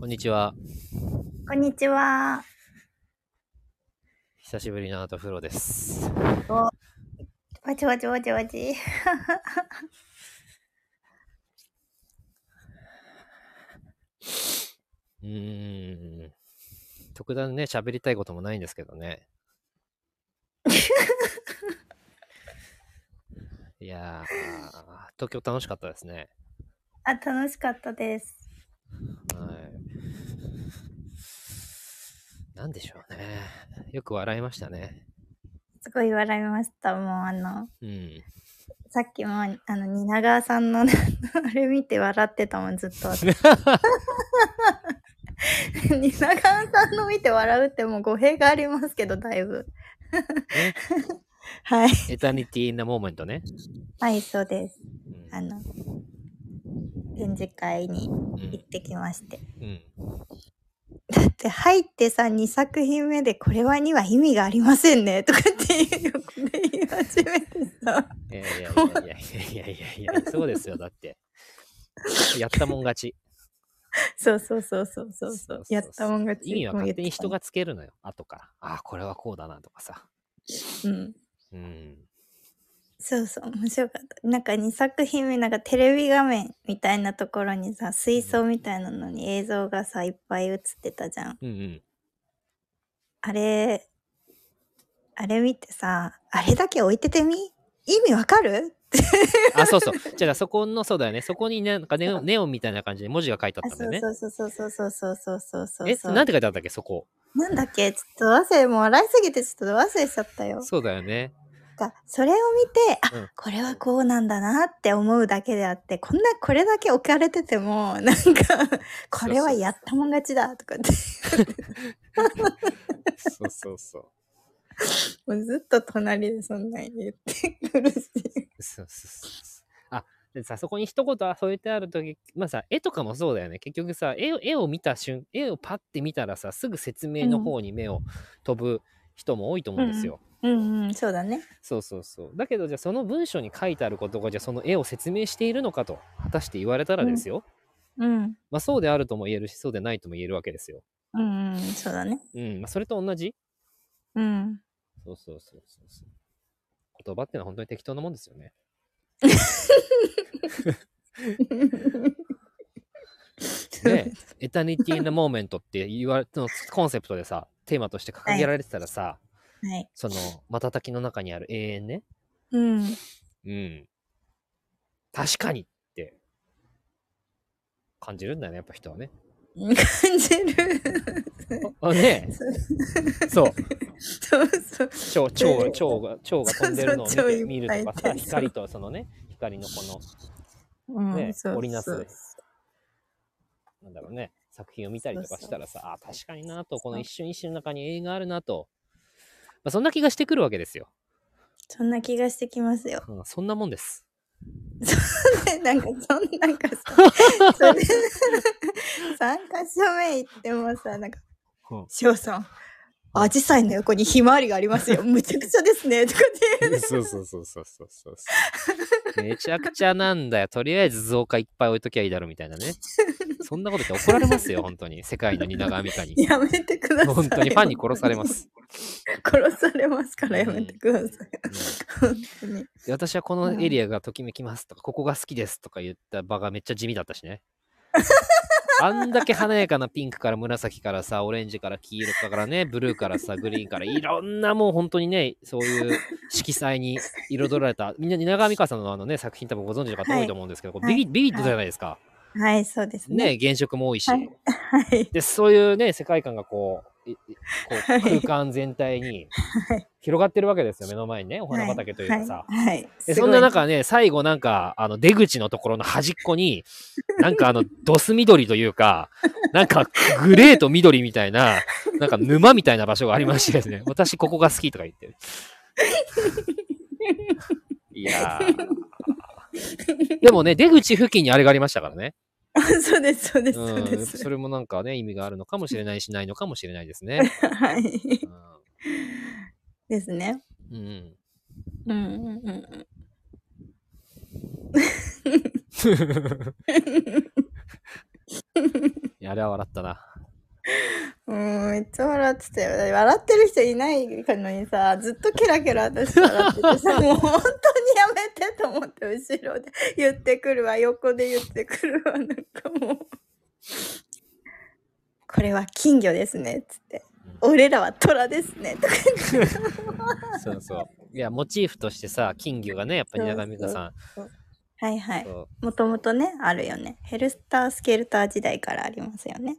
こんにちは。こんにちは。久しぶりのアートフローです。わちわちわちわち。うーん。特段ね、喋りたいこともないんですけどね。いやー、東京楽しかったですね。あ、楽しかったです。はい。なんでしょうね。よく笑いましたね。すごい笑いました。もうあの、うん。さっきもあの、蜷川さんのね あれ見て笑ってたもん、ずっと私。蜷川さんの見て笑うってもう語弊がありますけど、だいぶ。ね、はい。エタニティなモーメントね。はい、そうです。うんあの、展示会にうん行ってきまして。うん。だって入ってさ、2作品目でこれはには意味がありませんね、とかって言い始めてさ。いやいやいやいやいやいや、そうですよ、だって。やったもん勝ち。そうそうそうそうそうそうやったもん勝ち。意味は勝手に人がつけるのよ、後から。ああ、これはこうだなとかさ。うん。うん。そうそう、面白かった。なんか2作品目、なんかテレビ画面みたいなところにさ、水槽みたいなのに映像がさ、いっぱい映ってたじゃん。うんうん。あれ、あれ見てさ、あれだけ置いててみ？意味わかる？あ、そうそう。じゃあ、そこの、そうだよね。そこにねなんかネオネオンみたいな感じで文字が書いてああ、ったんだよね。そうそうそうそうそうそうそうそうそう。え、なんて書いてあったっけ、そこ。なんだっけ？ちょっと忘れ、もう笑いすぎてちょっと忘れちゃったよ。そうだよね。かそれを見て、あ、うんこれはこうなんだなって思うだけであって、こんな、これだけ置かれてても、なんか、これはやったもん勝ちだとかって、そうそうそう。もうずっと隣でそんなに言ってくるし。そうそうそう。あ、でさ、そこに一言添えてあるとき、まあさ、絵とかもそうだよね。結局さ、絵を絵を見た瞬、絵をパッて見たらさ、すぐ説明の方に目を飛ぶ人も多いと思うんですよ。うんうん、そうだね。そうそうそう。だけど、じゃあその文章に書いてあることが、じゃあその絵を説明しているのかと、果たして言われたらですよ。うん。まあそうであるとも言えるし、そうでないとも言えるわけですよ。うんうん、そうだね。うん。まあそれと同じ？うん。そうそうそうそうそう。言葉ってのは本当に適当なもんですよね。ねエタニティなモーメントって言われのコンセプトでさ、テーマとして掲げられてたらさ、はい。その瞬きの中にある永遠ね。うん。うん。確かにって感じるんだよね、やっぱ人はね。感じる。あねそう。そうそう。蝶、蝶、蝶が、蝶が飛んでるのを見てるとかさ、光とそのね、光のこのうん、ね織りなすなんだろうね、作品を見たりとかしたらさ、あ確かになと、この一瞬一瞬の中に映画あるなと、まあ、そんな気がしてくるわけですよ。そんな気がしてきますよ。うん、そんなもんです。なんか、そんなんかさ、それ、参加者名行ってもさ、なんか、うんさん、アジサイの横にひまわりがありますよ。むちゃくちゃですね。とかって言うそうそうそうそうそうそう。めちゃくちゃなんだよ。とりあえず造花いっぱい置いときゃいいだろみたいなね。そんなこと言って怒られますよ、本当に。世界の蜷川美香に。やめてください。本当にファンに殺されま。す。殺されますからやめてください。うん本当に。で私はこのエリアがときめきますとか、ここが好きですとか言った場がめっちゃ地味だったしね。あんだけ華やかなピンクから紫からさ、オレンジから黄色からね、ブルーからさ、グリーンから、いろんなもう本当にね、そういう色彩に彩られた、みんな蜷川美香さんのあのね、作品多分ご存知の方多いと思うんですけど、はいビビビビッドじゃないですか。はい、そうですね。ね、原色も多いし。はいはい。で、そういうね、世界観がこう、こうはい空間全体に広がってるわけですよ、目の前にね、お花畑というかさ。はい。はいで、そんなす中ね、最後なんか、あの、出口のところの端っこに、なんかあの、ドス緑というか、なんか、グレーと緑みたいな、なんか沼みたいな場所がありましてですね、私ここが好きとか言ってる。いやー。でもね、出口付近にあれがありましたからね。そうです、そうです、そううん、です。それもなんかね、意味があるのかもしれないし、ないのかもしれないですね。はい。ですね。うん。うんうんうんうん。い やあれは笑ったな。うん、めっちゃ笑ってたよ。だって笑ってる人いないのにさ、ずっとケラケラ私笑っててさ、もう本当にやめてと思って後ろで言ってくるわ、横で言ってくるわ、なんかもう。これは金魚ですね、つって。俺らは虎ですね、とか言って。そうそう。いや、モチーフとしてさ、金魚がね、やっぱり長見香さん。はいはい。もともとね、あるよね。ヘルスタースケルター時代からありますよね。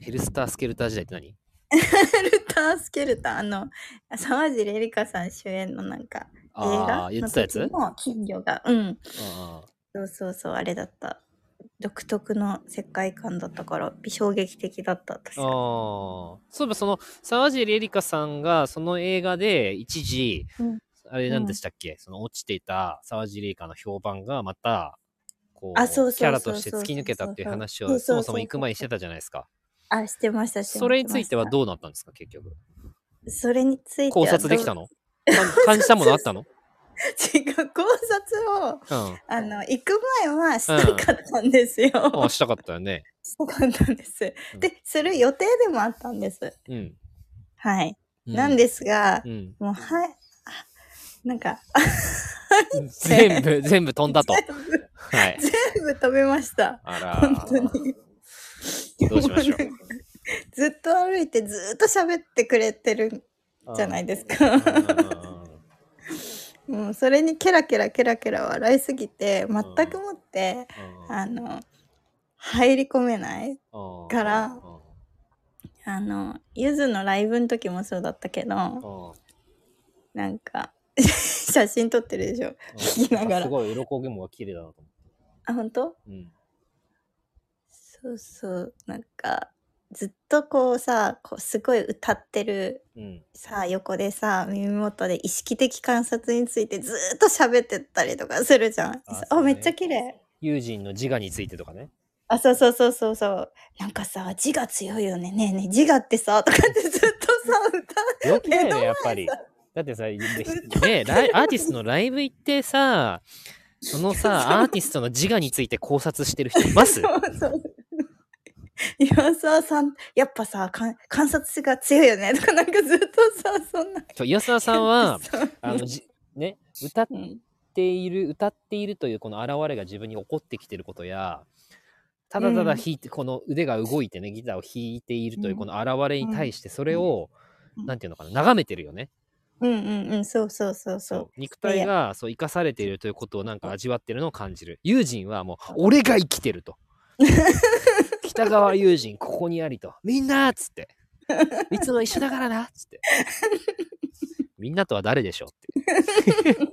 ヘルスタースケルター時代って何？ヘルタースケルター、あの、沢尻エリカさん主演のなんか、映あ画の時も金魚が、うん。うんそうそうそう、あれだった。独特の世界観だったから、衝撃的だった、私ああは。そういえばその沢尻エリカさんがその映画で一時、うんあれ何でしたっけ、その落ちていた沢尻カの評判がまたこうキャラとして突き抜けたっていう話をそもそも行く前にしてたじゃないですか。あ、してました、してましたそれについてはどうなったんですか？結局。それについては考察できたの？か感じたものあったの？違う、考察を、うん。あの、行く前はしたかったんですよ。あしたかったよね。したかったんですうん。で、する予定でもあったんです。うん。はい。うなんですが、うん。もう、はい、あなんか、全部、全部飛んだと。全部、はい。全部飛びました。あら本当に。どうしましょうずっと歩いてずっと喋ってくれてるじゃないですか。もうそれにケラケラケラケラ笑いすぎて全くもって、うんあの入り込めないうんからうんあのゆずのライブの時もそうだったけどうんなんか 写真撮ってるでしょ聞きながらすごい鱗雲が綺麗だなと思って。あ本当？うん。そうそうなんかずっとこうさこうすごい歌ってるうん。さ横でさ耳元で意識的観察についてずーっと喋ってったりとかするじゃん。ああそうねめっちゃ綺麗。友人の自我についてとかね。あそうそうそうそうそう。なんかさ自我強いよねねえねえ自我ってさとかってずっとさ歌病気だよね、やっぱりさ。だってさ、でねライアーティストのライブ行ってさ、そのさ、アーティストの自我について考察してる人います？そうそう。岩沢さんやっぱさかん観察が強いよね。とかなんかずっとさそんな。岩沢さんは、あの、じね、歌っうん。ている、歌っているというこの現れが自分に起こってきてることや、ただただ弾いて、この腕が動いてね、ギターを弾いているというこの現れに対して、それを、うん。なんていうのかな、眺めてるよね。うんうんうんそうそうそうそう。そう肉体がそう生かされているということをなんか味わってるのを感じる。友人はもう俺が生きてると。北川友人ここにありと。みんなっつって。いつも一緒だからなっつって。みんなとは誰でしょうって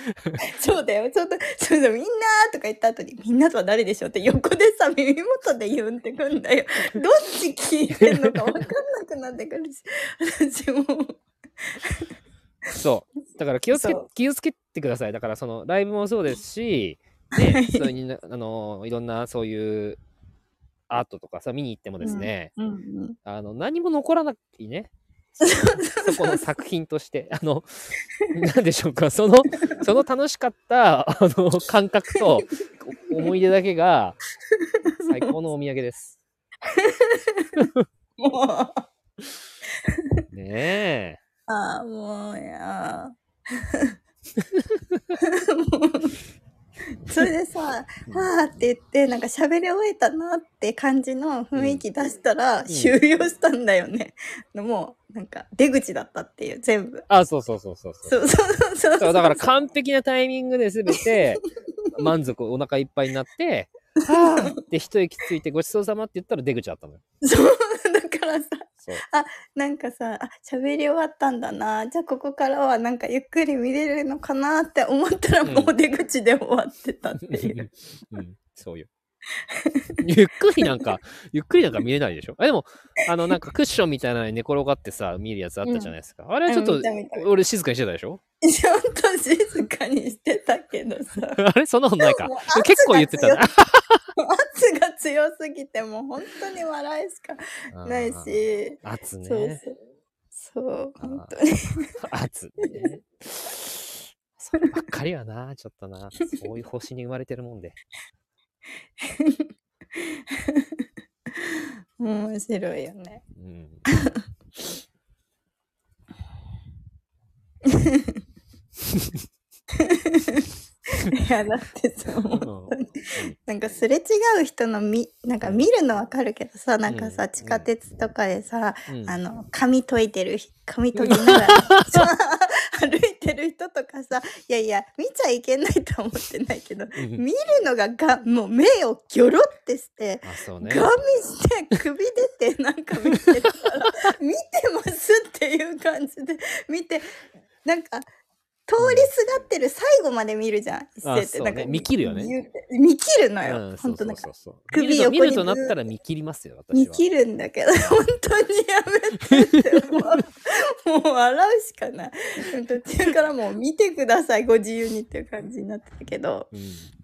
そうだよ。ちょっと、そうだ、みんなとか言った後に、みんなとは誰でしょうって横でさ、耳元で言うんってくんだよ。どっち聞いてんのか分かんなくなってくるし、私も。そう。だから気をつけ気をつけてください。だからそのライブもそうですし ねそういうにあのいろんなそういうアートとかさ見に行ってもですね、うんうん。あの何も残らないね。そこの作品として、あの、なんでしょうか、その、その楽しかった、あの、感覚とお思い出だけが、最高のお土産です。ねああ、もうや。それでさ、はあって言って、なんか喋り終えたなって感じの雰囲気出したら、ん終了したんだよね。もう、なんか出口だったっていう、全部え。。あ、そうそうそうそうそう。そうそうそうそう。そうだから完璧なタイミングで全て満足、お腹いっぱいになって、はぁって一息ついてごちそうさまって言ったら出口だったのよ。そう、だからさ、そう。なんかさ、あ、喋り終わったんだな。じゃあここからはなんかゆっくり見れるのかなって思ったらもう出口で終わってたっていう。うん、そうよ。ゆっくりなんか、ゆっくりなんか見れないでしょ？あでも、あの、なんかクッションみたいなのに寝転がってさ、見るやつあったじゃないですか。あれはちょっとうん見た見た見、た俺静かにしてたでしょ？ちょっと静かにしてたけどさ。あれそんなことないか。結構言ってたな。圧が強すぎてもう本当に笑いしかないし。圧ね。そう。そう、本当に。圧ね。そればっかりはな、ちょっとな。そういう星に生まれてるもんで。面白いよね。うん。いや、だってさ、うん本当になんかすれ違う人のみ、なんか見るのわかるけどさ、なんかさ、うん地下鉄とかでさ、うん。あの、髪研いでる、髪研ぎながら さ歩いてる人とかさ、いやいや、見ちゃいけないとは思ってないけど、うん。見るのがが、もう目をギョロってして、あ、そうね。ガン見して首出てなんか見てるから 見てますっていう感じで見てなんか通りすがってる最後まで見るじゃん一あ斉って。なんか見切るよね。見切るのよ、うん、本当なんか。首見ると見るとなったら見切りますよ、私は。見切るんだけど 本当にやめて。ってもうもう笑うしかない。途中からもう見てくださいご自由にっていう感じになってたけど。うん。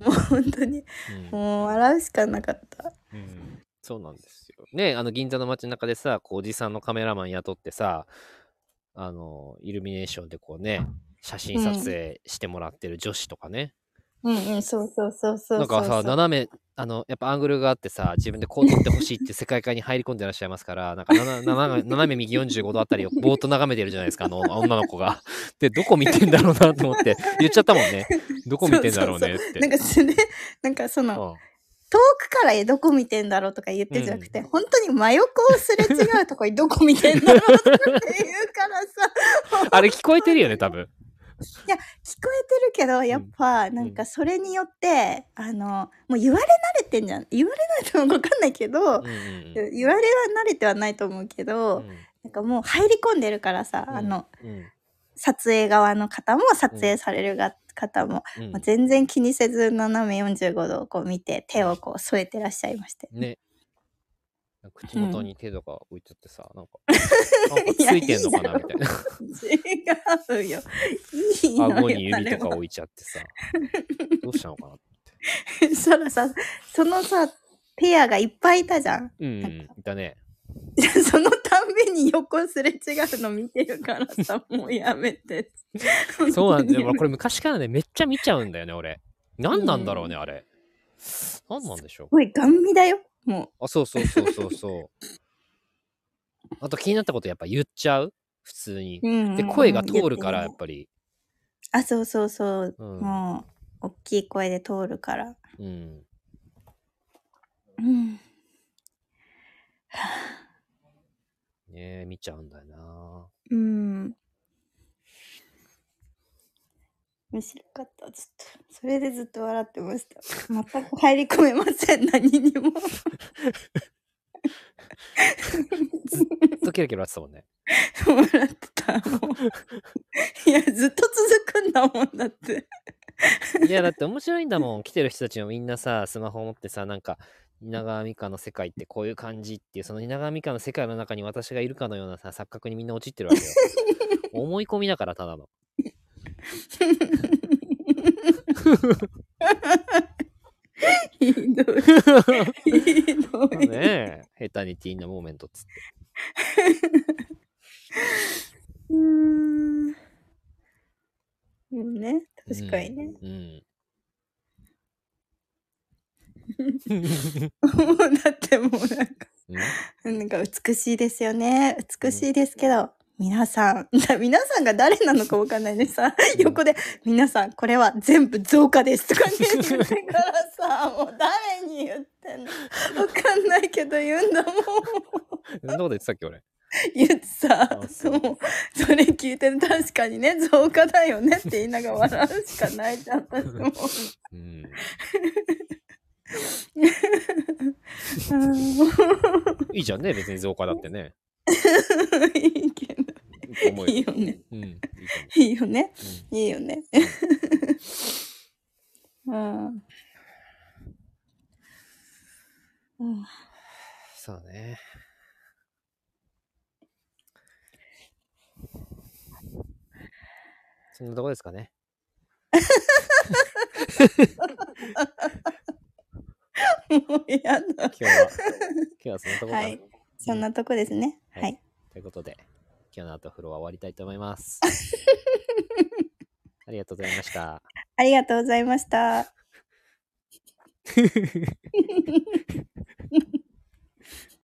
もう本当にうん。もう笑うしかなかった。うん。そうなんですよ。ね、あの銀座の街中でさ、こうおじさんのカメラマン雇ってさ、あの、イルミネーションでこうね、写真撮影してもらってる女子とかね。うんうんそうそうそうそうそうなんかさ、斜め、あの、やっぱアングルがあってさ、自分でこう撮ってほしいって世界観に入り込んでらっしゃいますから、なんか斜め 斜め右45度あたりをぼーっと眺めてるじゃないですか、あの女の子が。で、どこ見てんだろうなと思って、言っちゃったもんね。どこ見てんだろうねって。なんかそれなんかその遠くからどこ見てんだろうとか言ってんじゃなくて、本当に真横をすれ違うとこにどこ見てんだろうとかって言うからさ あれ聞こえてるよね、多分。聞こえてるけどやっぱなんかそれによって、あのもう言われ慣れてんじゃん。言われないと分かんないけど、うんうんうん。言われは慣れてはないと思うけど、うん。なんかもう入り込んでるからさ、あのうん。撮影側の方も撮影されるが、方も、うん。もう全然気にせず斜め45度をこう見て手をこう添えてらっしゃいまして。ね。口元に手とか置いちゃってさ、なんか、なんかついてんのかなみたいな。違うよ。いいの よ。顎に指とか置いちゃってさ、どうしたのかなは そしたらさ、そのさ、ペアがいっぱいいたじゃん。うん、なんかいたね。そのたんびに横すれ違うの見てるからさ、もうやめて。そうなんだよ。これ昔からね、めっちゃ見ちゃうんだよね、俺。何なんだろうね、あれ。何なんでしょう。おい、ガン見だよ。もあ、そうそうそうそうそう。あと気になったことやっぱ言っちゃう？普通にう。。うんで、声が通るから、やっぱり。あ、そうそうそう。うんもう、大きい声で通るから。うん。うん。ねえ、見ちゃうんだよな。うん。面白かった、ずっと。それでずっと笑ってました。全く入り込めません、何にも。ずっとキラキラ笑ってたもんね。笑ってた、もう。いや、ずっと続くんだもんだって。いや、だって面白いんだもん。来てる人たちもみんなさ、スマホを持ってさ、なんか、蜷川美香の世界ってこういう感じっていう、その蜷川美香の世界の中に私がいるかのようなさ、錯覚にみんな陥ってるわけよ。思い込みだから、ただの。ひどい。ひどい。ねえ、ヘタニティなモーメントっつって。うーん。もうね、確かにね。うん。もう だってもうなんか、うんなんか美しいですよね。美しいですけど、皆さん、だ 皆さんが誰なのかわかんないでさ、横で、皆さん、これは全部増加ですとかね、言ってからさ、もう誰に言ってんの？わかんないけど言うんだもん。そんなこと言ってたっけ、俺？言ってさあ、そう、それ聞いて確かにね、増加だよねって言いながら笑うしかないじゃん、私も。うん。いいじゃんね、別に増加だってね。いいけど、いいと思うよ。いいよね。うん、いいよね。思いいよね。うん。うんう。そうね。そんなとこですかね。もうやだ。今日は、今日はそんなとこかな。はい。そんなとこですね。はいはい。ということで、今日の後風呂は終わりたいと思います。ありがとうございました。ありがとうございました。